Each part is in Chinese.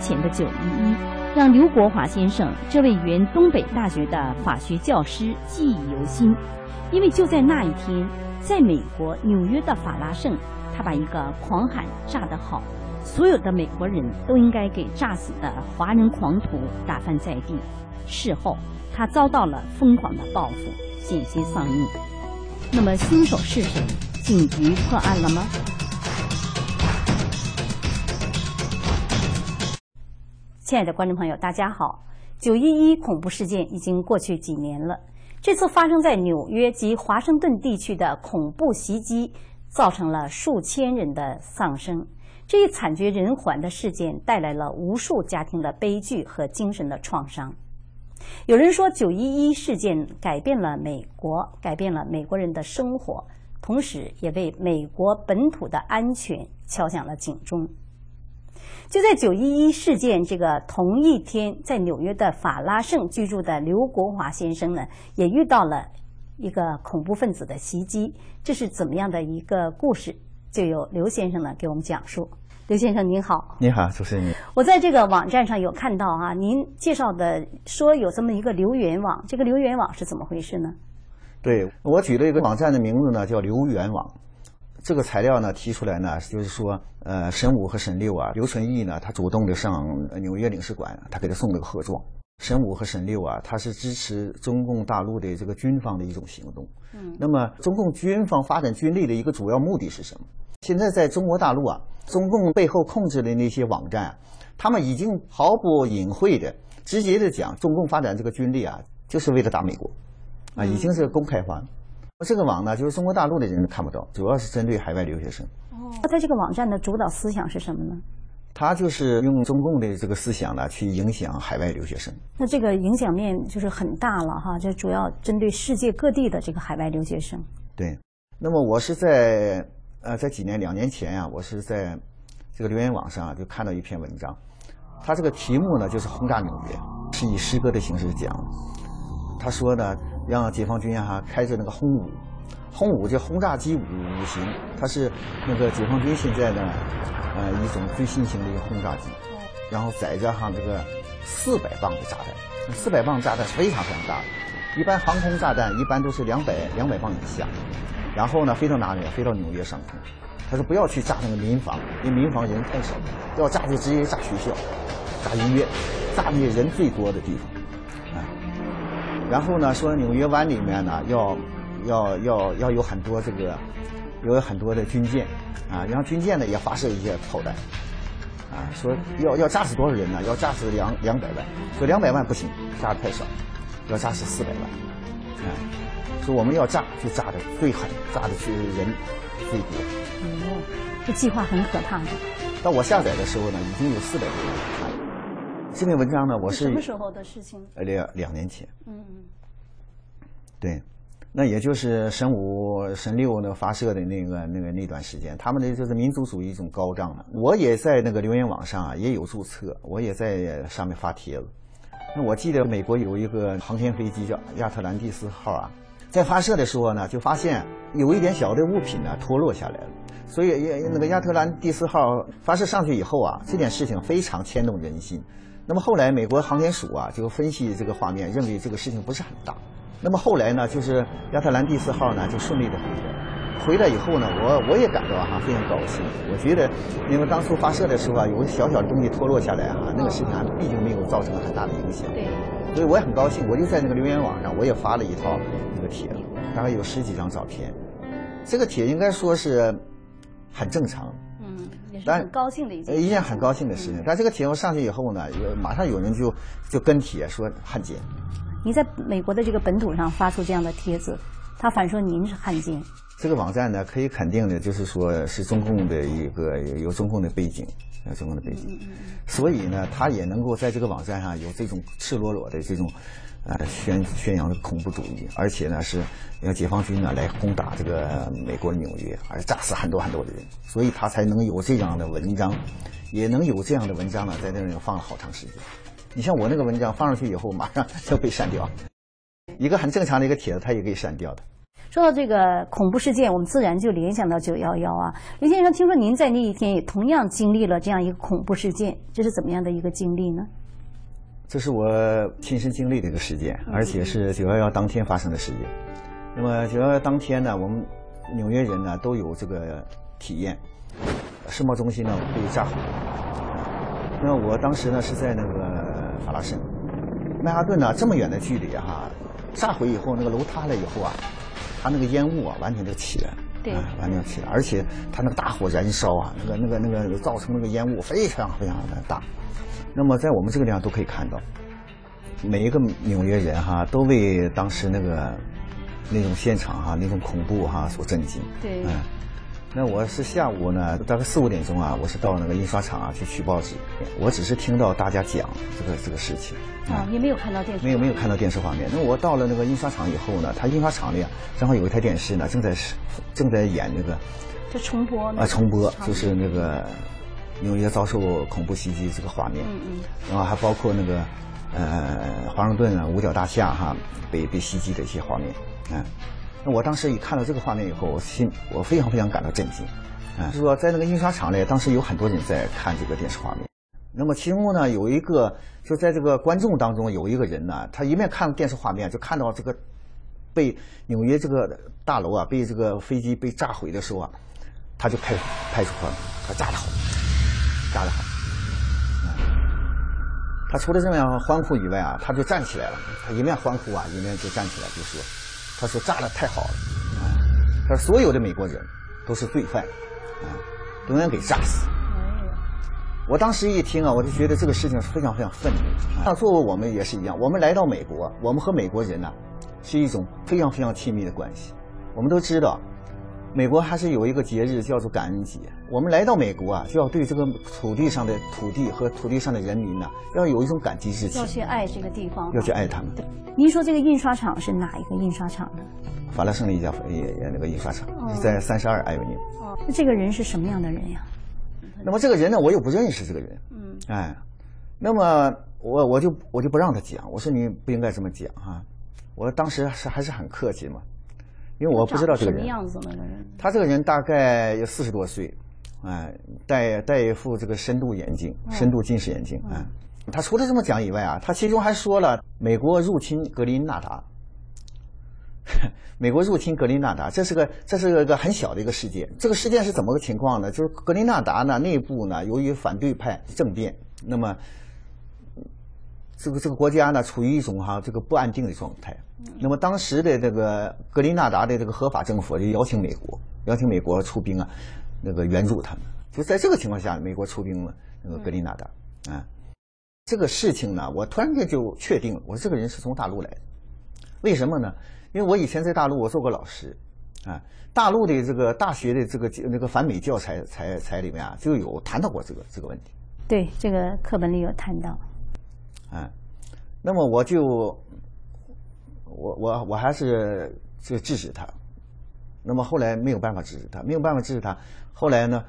前的九一一，让刘国华先生这位原东北大学的法学教师记忆犹新，因为就在那一天，在美国纽约的法拉盛，他把一个狂喊炸得好，所有的美国人都应该给炸死的华人狂徒打翻在地。事后，他遭到了疯狂的报复，险些丧命。那么，凶手是谁？警局破案了吗？亲爱的观众朋友，大家好！九一一恐怖事件已经过去几年了，这次发生在纽约及华盛顿地区的恐怖袭击，造成了数千人的丧生。这一惨绝人寰的事件带来了无数家庭的悲剧和精神的创伤。有人说，九一一事件改变了美国，改变了美国人的生活，同时也为美国本土的安全敲响了警钟。就在九一一事件这个同一天，在纽约的法拉盛居住的刘国华先生呢，也遇到了一个恐怖分子的袭击。这是怎么样的一个故事？就由刘先生呢给我们讲述。刘先生您好，你好，主持人。我在这个网站上有看到啊，您介绍的说有这么一个留言网，这个留言网是怎么回事呢？对我举了一个网站的名字呢，叫留言网。这个材料呢提出来呢，就是说，呃，沈五和沈六啊，刘存义呢，他主动的上纽约领事馆，他给他送了个贺状。沈五和沈六啊，他是支持中共大陆的这个军方的一种行动。嗯。那么，中共军方发展军力的一个主要目的是什么？现在在中国大陆啊，中共背后控制的那些网站，他们已经毫不隐晦的、直接的讲，中共发展这个军力啊，就是为了打美国，啊，已经是公开化。这个网呢，就是中国大陆的人看不到，主要是针对海外留学生。哦，他这个网站的主导思想是什么呢？他就是用中共的这个思想呢，去影响海外留学生。那这个影响面就是很大了哈，就主要针对世界各地的这个海外留学生。对，那么我是在呃，在几年两年前呀，我是在这个留言网上啊就看到一篇文章，他这个题目呢就是轰炸纽约，是以诗歌的形式讲。他说呢。让解放军哈开着那个轰五，轰五这轰炸机五五型，它是那个解放军现在的呃一种最新型的一个轰炸机，然后载着哈这个四百磅的炸弹，四百磅炸弹是非常非常大的，一般航空炸弹一般都是两百两百磅以下，然后呢飞到哪里？飞到纽约上空，他说不要去炸那个民房，因为民房人太少，要炸就直接炸学校，炸医院，炸那些人最多的地方。然后呢，说纽约湾里面呢，要要要要有很多这个，有很多的军舰，啊，然后军舰呢也发射一些炮弹，啊，说要要炸死多少人呢？要炸死两两百万，说两百万不行，炸的太少，要炸死四百万，啊，说我们要炸就炸的最狠，炸的是人最多。哦，这计划很可怕的。到我下载的时候呢，已经有四百多人看。这篇文章呢，我是什么时候的事情？呃，两两年前。嗯嗯。对，那也就是神五、神六呢发射的那个、那个那段时间，他们的就是民族主义一种高涨了。我也在那个留言网上啊也有注册，我也在上面发帖子。那我记得美国有一个航天飞机叫亚特兰蒂斯号啊，在发射的时候呢，就发现有一点小的物品呢脱落下来了。所以也那个亚特兰蒂斯号发射上去以后啊，这件事情非常牵动人心。那么后来，美国航天署啊就分析这个画面，认为这个事情不是很大。那么后来呢，就是亚特兰蒂斯号呢就顺利的回来。回来以后呢，我我也感到哈非常高兴。我觉得，因为当初发射的时候啊，有个小小的东西脱落下来哈，那个事情毕竟没有造成很大的影响。对。所以我也很高兴，我就在那个留言网上，我也发了一套那个帖子，大概有十几张照片。这个帖应该说是很正常。很高兴的一件，一件很高兴的事情。但这个帖目上去以后呢，有马上有人就就跟帖说汉奸。你在美国的这个本土上发出这样的帖子，他反说您是汉奸。这个网站呢，可以肯定的就是说是中共的一个有中共的背景，有中共的背景，所以呢，他也能够在这个网站上有这种赤裸裸的这种。呃，宣宣扬的恐怖主义，而且呢是让解放军呢来攻打这个美国纽约，而炸死很多很多的人，所以他才能有这样的文章，也能有这样的文章呢在那里放了好长时间。你像我那个文章放上去以后，马上就被删掉，一个很正常的一个帖子，他也可以删掉的。说到这个恐怖事件，我们自然就联想到九幺幺啊。刘先生，听说您在那一天也同样经历了这样一个恐怖事件，这是怎么样的一个经历呢？这是我亲身经历的一个事件，而且是九幺幺当天发生的事件。那么九幺幺当天呢，我们纽约人呢都有这个体验，世贸中心呢被炸毁。那我当时呢是在那个法拉盛，曼哈顿呢这么远的距离哈，炸毁以后那个楼塌了以后啊，它那个烟雾啊完全就起来了，对，完全起来，而且它那个大火燃烧啊，那个那个那个造成那个烟雾非常非常的大。那么在我们这个地方都可以看到，每一个纽约人哈都为当时那个那种现场哈那种恐怖哈所震惊。对。嗯。那我是下午呢，大概四五点钟啊，我是到那个印刷厂啊去取报纸。我只是听到大家讲这个这个事情。啊，你没有看到电视？没有没有看到电视画面。那我到了那个印刷厂以后呢，他印刷厂里啊，正好有一台电视呢，正在是正在演那个。这重播。啊，重播就是那个。纽约遭受恐怖袭击这个画面，嗯嗯，然后还包括那个，呃，华盛顿啊五角大厦哈被被袭击的一些画面，嗯，那我当时一看到这个画面以后，我心我非常非常感到震惊，啊，就是说在那个印刷厂里，当时有很多人在看这个电视画面，那么其中呢有一个就在这个观众当中有一个人呢，他一面看电视画面，就看到这个被纽约这个大楼啊被这个飞机被炸毁的时候啊，他就拍拍出来，他炸得好。炸得好，他除了这样欢呼以外啊，他就站起来了。他一面欢呼啊，一面就站起来就说：“他说炸的太好了，啊，他说所有的美国人都是罪犯，啊，都应该给炸死。”我当时一听啊，我就觉得这个事情是非常非常愤怒。那作为我们也是一样，我们来到美国，我们和美国人呢是一种非常非常亲密的关系。我们都知道。美国还是有一个节日叫做感恩节。我们来到美国啊，就要对这个土地上的土地和土地上的人民呢，要有一种感激之情。要去爱这个地方。要去爱他们。您说这个印刷厂是哪一个印刷厂呢？法拉盛的一家也也那个印刷厂，在三十二艾维尼。哦，那这个人是什么样的人呀？那么这个人呢，我又不认识这个人。嗯。哎，那么我我就我就不让他讲，我说你不应该这么讲哈。我当时是还是很客气嘛。因为我不知道这个人，他这个人大概有四十多岁，哎，戴戴一副这个深度眼镜，深度近视眼镜，哎，他除了这么讲以外啊，他其中还说了美国入侵格林纳达，美国入侵格林纳达，这是个这是个个很小的一个事件。这个事件是怎么个情况呢？就是格林纳达呢内部呢由于反对派政变，那么这个这个国家呢处于一种哈这个不安定的状态。那么当时的这个格林纳达的这个合法政府就邀请美国，邀请美国出兵啊，那个援助他们。就在这个情况下，美国出兵了那个格林纳达啊。这个事情呢，我突然间就确定了，我说这个人是从大陆来的。为什么呢？因为我以前在大陆我做过老师啊，大陆的这个大学的这个那个反美教材材材里面啊，就有谈到过这个这个问题。对，这个课本里有谈到。啊，那么我就。我我我还是就制止他，那么后来没有办法制止他，没有办法制止他。后来呢，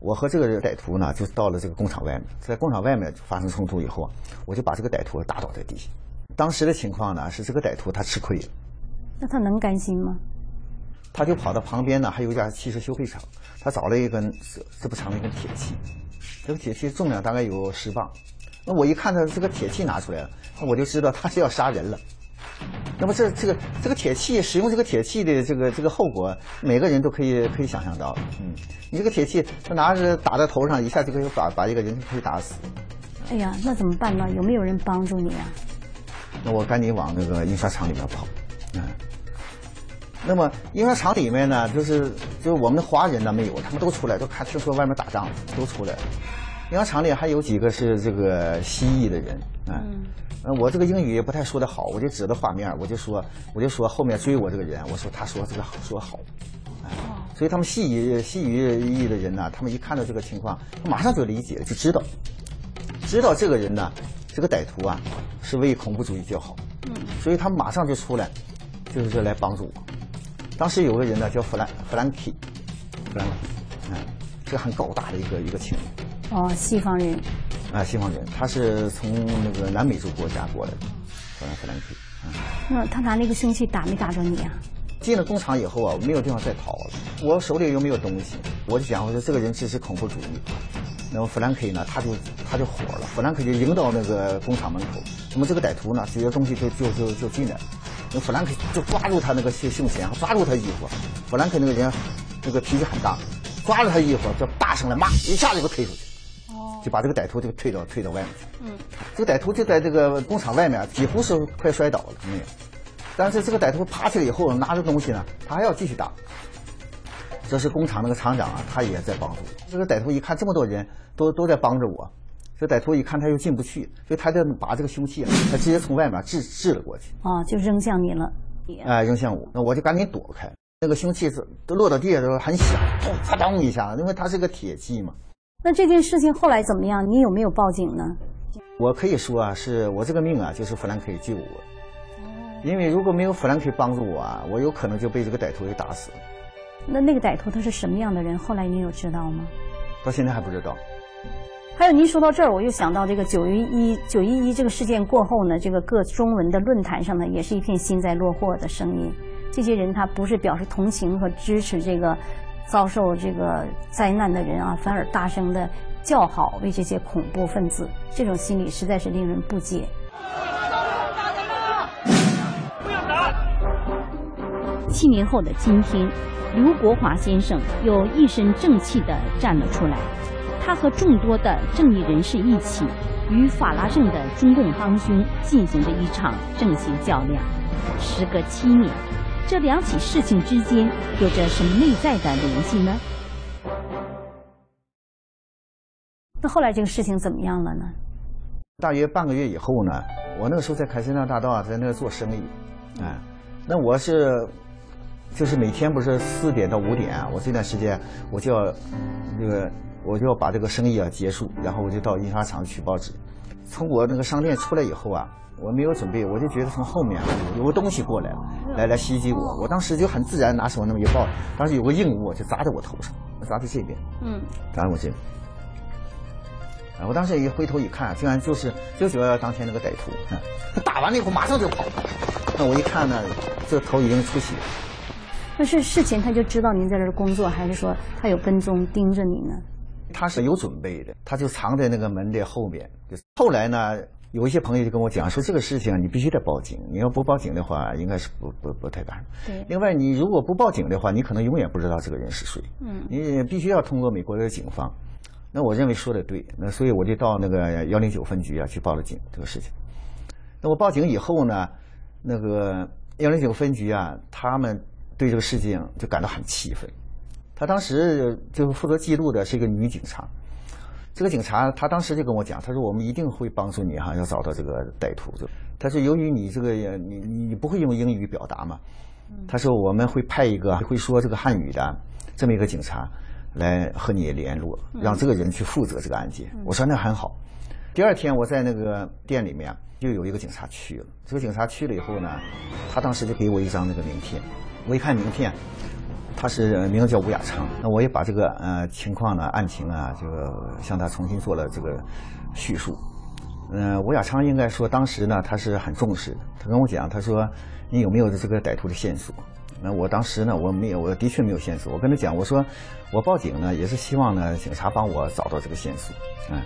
我和这个歹徒呢就到了这个工厂外面，在工厂外面发生冲突以后啊，我就把这个歹徒打倒在地下。当时的情况呢是这个歹徒他吃亏了，那他能甘心吗？他就跑到旁边呢，还有一家汽车修配厂，他找了一根这这么长的一根铁器，这个铁器重量大概有十磅。那我一看他这个铁器拿出来了，那我就知道他是要杀人了。那么这这个这个铁器使用这个铁器的这个这个后果，每个人都可以可以想象到。嗯，你这个铁器他拿着打在头上，一下就可以把把一个人可以打死。哎呀，那怎么办呢？有没有人帮助你啊？那我赶紧往那个印刷厂里面跑。嗯。那么印刷厂里面呢，就是就是我们的华人呢没有，他们都出来，都看听说外面打仗，都出来了。印刷厂里还有几个是这个西裔的人，嗯。嗯，我这个英语也不太说得好，我就指着画面，我就说，我就说后面追我这个人，我说他说这个说好，哎，所以他们西语西语裔的人呢，他们一看到这个情况，他马上就理解，就知道，知道这个人呢，这个歹徒啊，是为恐怖主义叫好，嗯，所以他们马上就出来，就是说来帮助我。当时有个人呢叫弗兰弗兰基，弗兰基，嗯，这很高大的一个一个青年。哦，西方人。啊，西方人，他是从那个南美洲国家过来的，弗兰弗兰克。那他拿那个凶器打没打着你啊？进了工厂以后啊，没有地方再逃了。我手里又没有东西，我就想我说这个人支持恐怖主义。那么弗兰克呢，他就他就火了，弗兰克就迎到那个工厂门口。那么这个歹徒呢，举着东西就就就就进来了。那弗兰克就抓住他那个胸胸前，抓住他衣服。弗兰克那个人那个脾气很大，抓住他衣服就大声的骂，一下子就推出去。就把这个歹徒就推到推到外面去。嗯，这个歹徒就在这个工厂外面，几乎是快摔倒了，没有。但是这个歹徒爬起来以后，拿着东西呢，他还要继续打。这是工厂那个厂长啊，他也在帮助。这个歹徒一看这么多人都都在帮着我，这歹徒一看他又进不去，所以他就把这个凶器啊，他直接从外面掷掷了过去。啊，就扔向你了。哎，扔向我，那我就赶紧躲开。那个凶器是都落到地下的时候很响，咚嚓当一下，因为它是个铁器嘛。那这件事情后来怎么样？你有没有报警呢？我可以说啊，是我这个命啊，就是弗兰克救我。因为如果没有弗兰克帮助我啊，我有可能就被这个歹徒给打死。那那个歹徒他是什么样的人？后来你有知道吗？到现在还不知道。还有，您说到这儿，我又想到这个九一一九一一这个事件过后呢，这个各中文的论坛上呢，也是一片幸灾乐祸的声音。这些人他不是表示同情和支持这个。遭受这个灾难的人啊，反而大声的叫好，为这些恐怖分子，这种心理实在是令人不解。七年后的今天，刘国华先生又一身正气地站了出来，他和众多的正义人士一起，与法拉盛的中共帮凶进行着一场正邪较量。时隔七年。这两起事情之间有着什么内在的联系呢？那后来这个事情怎么样了呢？大约半个月以后呢，我那个时候在凯旋大道啊，在那做生意，哎，那我是就是每天不是四点到五点啊，我这段时间我就要那个我就要把这个生意啊结束，然后我就到印刷厂取报纸。从我那个商店出来以后啊。我没有准备，我就觉得从后面有个东西过来了，来来袭击我。我当时就很自然拿手那么一抱，当时有个硬物就砸在我头上，砸在这边，嗯，砸在我这边。啊，我当时一回头一看，竟然就是就是当天那个歹徒。他打完了以后马上就跑，那我一看呢，这头已经出血。那是事前他就知道您在这儿工作，还是说他有跟踪盯着你呢？他是有准备的，他就藏在那个门的后面。后来呢？有一些朋友就跟我讲说，这个事情你必须得报警，你要不报警的话，应该是不不不太干。对。另外，你如果不报警的话，你可能永远不知道这个人是谁。嗯。你必须要通过美国的警方。那我认为说的对，那所以我就到那个幺零九分局啊去报了警这个事情。那我报警以后呢，那个幺零九分局啊，他们对这个事情就感到很气愤。他当时就是负责记录的是一个女警察。这个警察他当时就跟我讲，他说我们一定会帮助你哈，要找到这个歹徒。他说由于你这个你你不会用英语表达嘛，他说我们会派一个会说这个汉语的这么一个警察来和你联络，让这个人去负责这个案件。我说那很好。第二天我在那个店里面又有一个警察去了，这个警察去了以后呢，他当时就给我一张那个名片，我一看名片。他是名字叫吴亚昌，那我也把这个呃情况呢案情啊，就向他重新做了这个叙述。嗯，吴亚昌应该说当时呢他是很重视的，他跟我讲，他说你有没有这个歹徒的线索？那我当时呢我没有，我的确没有线索。我跟他讲，我说我报警呢也是希望呢警察帮我找到这个线索。嗯，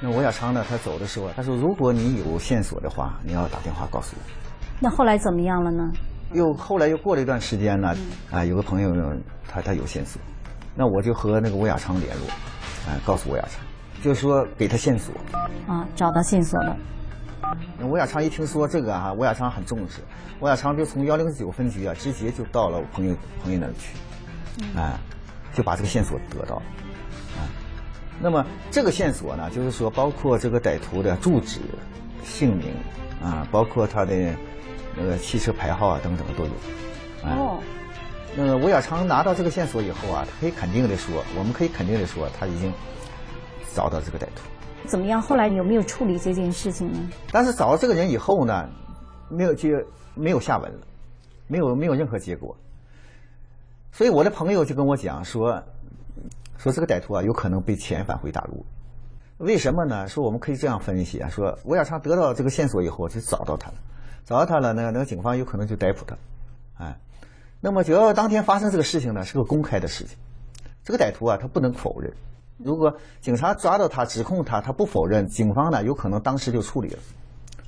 那吴亚昌呢他走的时候他说如果你有线索的话，你要打电话告诉我。那后来怎么样了呢？又后来又过了一段时间呢，啊，有个朋友他他有线索，那我就和那个吴亚昌联络，啊，告诉吴亚昌，就说给他线索，啊，找到线索了。吴亚昌一听说这个啊，吴亚昌很重视，吴亚昌就从幺零九分局啊，直接就到了我朋友朋友那儿去，啊，就把这个线索得到了，啊，那么这个线索呢，就是说包括这个歹徒的住址、姓名，啊，包括他的。那个汽车牌号啊，等等的都有。哦。那个吴亚昌拿到这个线索以后啊，他可以肯定的说，我们可以肯定的说，他已经找到这个歹徒。怎么样？后来有没有处理这件事情呢？但是找到这个人以后呢，没有接，没有下文了，没有没有任何结果。所以我的朋友就跟我讲说，说这个歹徒啊，有可能被遣返回大陆。为什么呢？说我们可以这样分析啊，说吴亚昌得到这个线索以后就找到他了。找到他了，那那个警方有可能就逮捕他，哎，那么九幺幺当天发生这个事情呢，是个公开的事情，这个歹徒啊，他不能否认。如果警察抓到他，指控他，他不否认，警方呢有可能当时就处理了，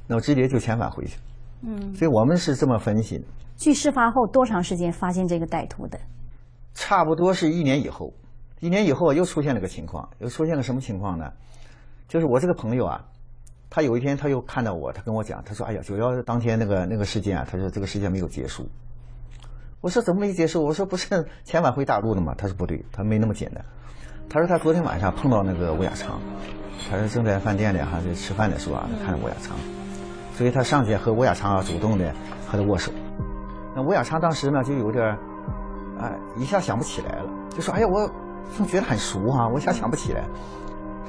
那么直接就遣返回去。嗯，所以我们是这么分析的。据事发后多长时间发现这个歹徒的？差不多是一年以后，一年以后又出现了个情况，又出现了什么情况呢？就是我这个朋友啊，他有一天他又看到我，他跟我讲，他说：“哎呀，九幺当天那个那个事件啊，他说这个事件没有结束。”我说：“怎么没结束？”我说：“不是前晚回大陆的吗？”他说：“不对，他没那么简单。”他说他昨天晚上碰到那个吴亚昌，他说正在饭店里哈在吃饭的时候啊，他看到吴亚昌，所以他上去和吴亚昌啊主动的和他握手。那吴亚昌当时呢就有点，哎，一下想不起来了，就说：“哎呀，我总觉得很熟啊，我一下想不起来。”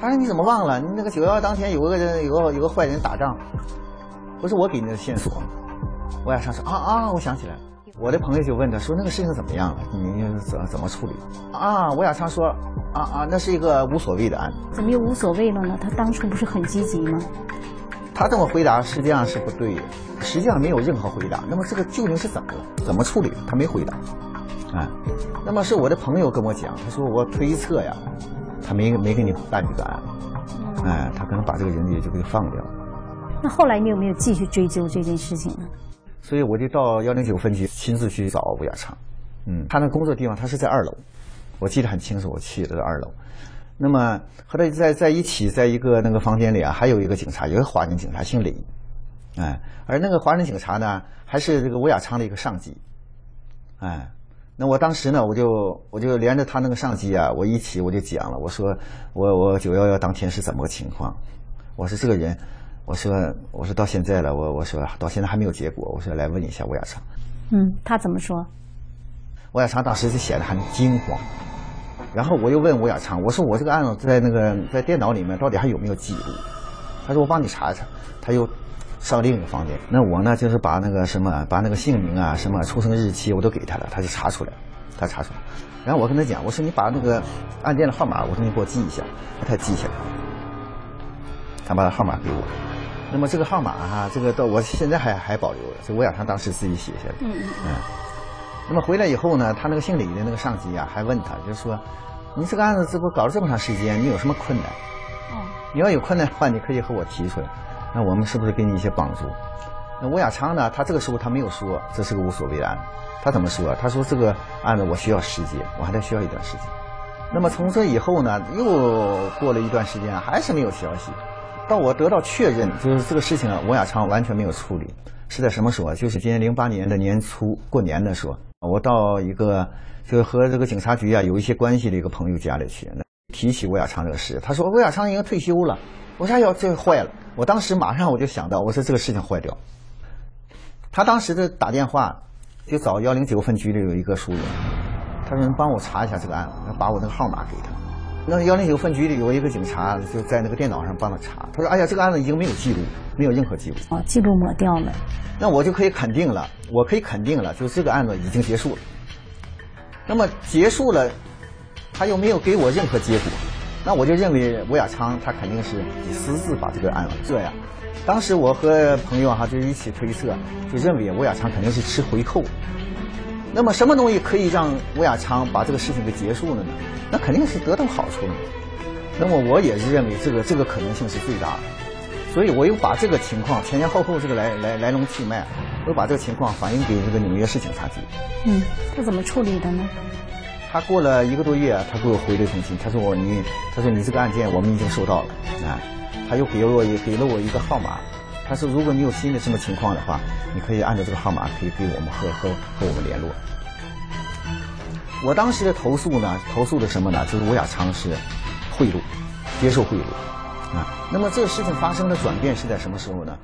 他说：“你怎么忘了？你那个九幺幺当天有个人有个有个坏人打仗，不是我给你的线索。”吴亚昌说：“啊啊，我想起来了。”我的朋友就问他说：“那个事情怎么样了？你怎怎么处理？”啊，吴亚昌说：“啊啊，那是一个无所谓的案子。”怎么又无所谓了呢？他当初不是很积极吗？他这么回答实际上是不对的，实际上没有任何回答。那么这个究竟是怎么了？怎么处理？他没回答。啊，那么是我的朋友跟我讲，他说我推测呀，他没没给你办这个案，哎，他可能把这个人也就给放掉了。那后来你有没有继续追究这件事情呢？所以我就到幺零九分局亲自去找吴亚昌，嗯，他那工作地方他是在二楼，我记得很清楚，我去的二楼。那么和他在在一起，在一个那个房间里啊，还有一个警察，一个华人警察，姓李，哎，而那个华人警察呢，还是这个吴亚昌的一个上级，哎，那我当时呢，我就我就连着他那个上级啊，我一起我就讲了，我说我我九幺幺当天是怎么个情况，我说这个人。我说，我说到现在了，我我说到现在还没有结果。我说来问一下吴亚昌。嗯，他怎么说？吴亚昌当时就显得很惊慌。然后我又问吴亚昌，我说我这个案子在那个在电脑里面到底还有没有记录？他说我帮你查一查。他又上另一个房间。那我呢，就是把那个什么，把那个姓名啊、什么出生日期我都给他了，他就查出来了。他查出来。然后我跟他讲，我说你把那个案件的号码，我说你给我记一下。他记下来。他把号码给我。那么这个号码哈，这个到我现在还还保留着，这我想他当时自己写下的。嗯嗯。嗯。那么回来以后呢，他那个姓李的那个上级啊，还问他，就是说，你这个案子这不搞了这么长时间，你有什么困难？哦。你要有困难的话，你可以和我提出来，那我们是不是给你一些帮助？那吴亚昌呢，他这个时候他没有说这是个无所谓的案子，他怎么说？他说这个案子我需要时间，我还得需要一段时间。那么从这以后呢，又过了一段时间，还是没有消息。到我得到确认，就是这个事情啊，吴亚昌完全没有处理，是在什么时候？就是今年零八年的年初过年的时候，我到一个就是和这个警察局啊有一些关系的一个朋友家里去，提起吴亚昌这个事，他说吴亚昌已经退休了。我说哟，这坏了！我当时马上我就想到，我说这个事情坏掉。他当时的打电话就找幺零九分局里有一个熟人，他说能帮我查一下这个案子，把我那个号码给他。那幺零九分局里有一个警察就在那个电脑上帮他查，他说：“哎呀，这个案子已经没有记录，没有任何记录。”哦，记录抹掉了。那我就可以肯定了，我可以肯定了，就这个案子已经结束了。那么结束了，他又没有给我任何结果，那我就认为吴亚昌他肯定是私自把这个案子这样。当时我和朋友哈就一起推测，就认为吴亚昌肯定是吃回扣。那么什么东西可以让吴亚昌把这个事情给结束了呢？那肯定是得到好处了。那么我也是认为这个这个可能性是最大的，所以我又把这个情况前前后后这个来来来龙去脉，我把这个情况反映给这个纽约市警察局。嗯，他怎么处理的呢？他过了一个多月，他给我回了一封信，他说我你他说你这个案件我们已经收到了啊，他又给了我给了我一个号码。他说：“如果你有新的什么情况的话，你可以按照这个号码，可以给我们和和和我们联络。”我当时的投诉呢，投诉的什么呢？就是吴亚昌是贿赂，接受贿赂啊。那么这个事情发生的转变是在什么时候呢？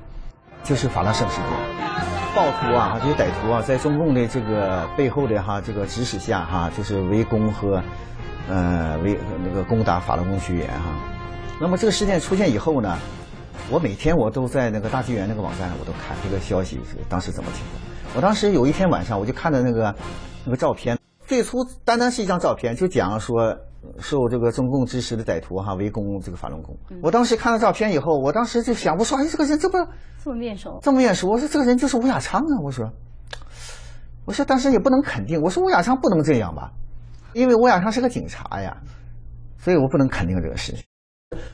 就是法拉盛事件，暴徒啊，这些歹徒啊，在中共的这个背后的哈这个指使下哈，就是围攻和呃围那个攻打法轮功学员哈。那么这个事件出现以后呢？我每天我都在那个大纪元那个网站上，我都看这个消息是当时怎么情况。我当时有一天晚上，我就看到那个那个照片，最初单单是一张照片，就讲说受这个中共支持的歹徒哈围攻这个法轮功。我当时看了照片以后，我当时就想，我说哎，这个人这么这么面熟，这么面熟，我说这个人就是吴亚昌啊，我说。我说，当时也不能肯定。我说，吴亚昌不能这样吧，因为吴亚昌是个警察呀，所以我不能肯定这个事情。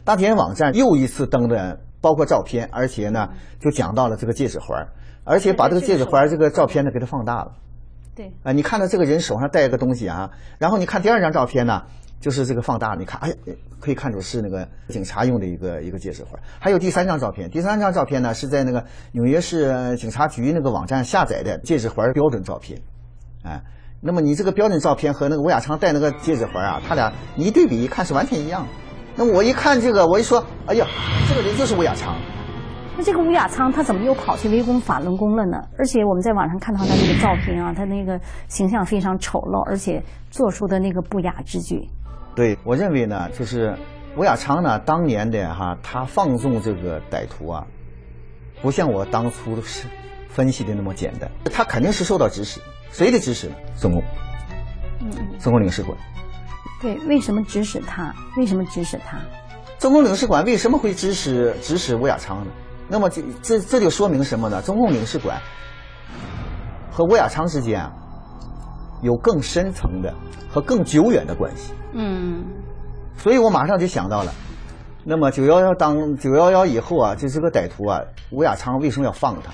大田网站又一次登的，包括照片，而且呢，就讲到了这个戒指环，而且把这个戒指环这个照片呢给它放大了。对。啊，你看到这个人手上戴一个东西啊，然后你看第二张照片呢，就是这个放大，你看，哎，可以看出是那个警察用的一个一个戒指环。还有第三张照片，第三张照片呢是在那个纽约市警察局那个网站下载的戒指环标准照片，哎，那么你这个标准照片和那个吴亚昌戴那个戒指环啊，他俩你一对比一看是完全一样。那我一看这个，我一说，哎呀，这个人就是吴亚昌。那这个吴亚昌他怎么又跑去围攻法轮功了呢？而且我们在网上看到他那个照片啊，他那个形象非常丑陋，而且做出的那个不雅之举。对，我认为呢，就是吴亚昌呢，当年的哈，他放纵这个歹徒啊，不像我当初是分析的那么简单，他肯定是受到指使，谁的指使呢？中共，嗯嗯，中共领事馆。对，为什么指使他？为什么指使他？中共领事馆为什么会指使指使吴亚昌呢？那么这这这就说明什么呢？中共领事馆和吴亚昌之间啊，有更深层的和更久远的关系。嗯。所以我马上就想到了，那么九幺幺当九幺幺以后啊，就这个歹徒啊，吴亚昌为什么要放他？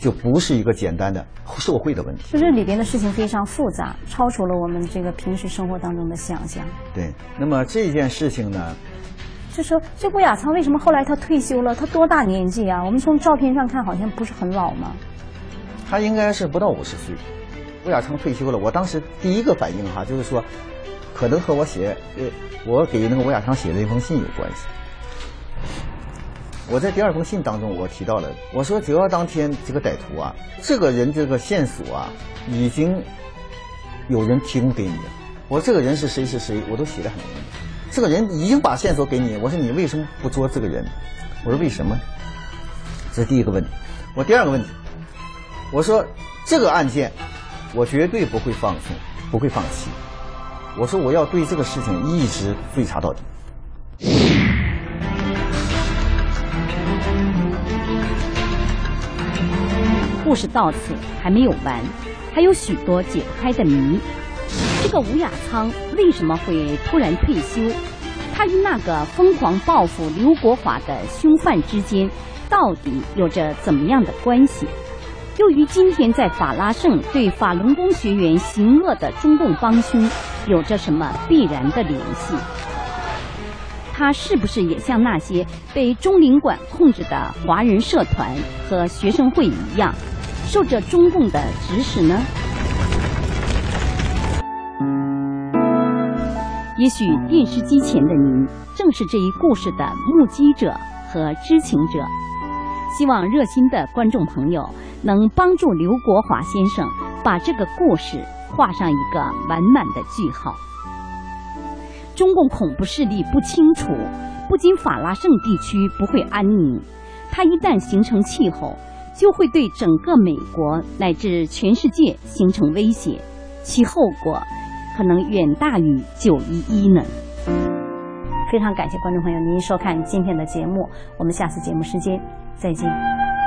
就不是一个简单的受贿的问题，就这里边的事情非常复杂，超出了我们这个平时生活当中的想象。对，那么这件事情呢，就说这吴亚昌为什么后来他退休了？他多大年纪啊？我们从照片上看，好像不是很老吗？他应该是不到五十岁。吴亚昌退休了，我当时第一个反应哈，就是说，可能和我写呃，我给那个吴亚昌写的一封信有关系。我在第二封信当中，我提到了，我说九幺当天这个歹徒啊，这个人这个线索啊，已经有人提供给你了。我说这个人是谁是谁，我都写的很明白。这个人已经把线索给你，我说你为什么不捉这个人？我说为什么？这是第一个问题。我第二个问题，我说这个案件，我绝对不会放松，不会放弃。我说我要对这个事情一直追查到底。故事到此还没有完，还有许多解不开的谜。这个吴亚仓为什么会突然退休？他与那个疯狂报复刘国华的凶犯之间到底有着怎么样的关系？又与今天在法拉盛对法轮功学员行恶的中共帮凶有着什么必然的联系？他是不是也像那些被中领馆控制的华人社团和学生会一样？受着中共的指使呢？也许电视机前的您正是这一故事的目击者和知情者。希望热心的观众朋友能帮助刘国华先生把这个故事画上一个完满的句号。中共恐怖势力不清楚，不仅法拉盛地区不会安宁，它一旦形成气候。就会对整个美国乃至全世界形成威胁，其后果可能远大于九一一呢。非常感谢观众朋友您收看今天的节目，我们下次节目时间再见。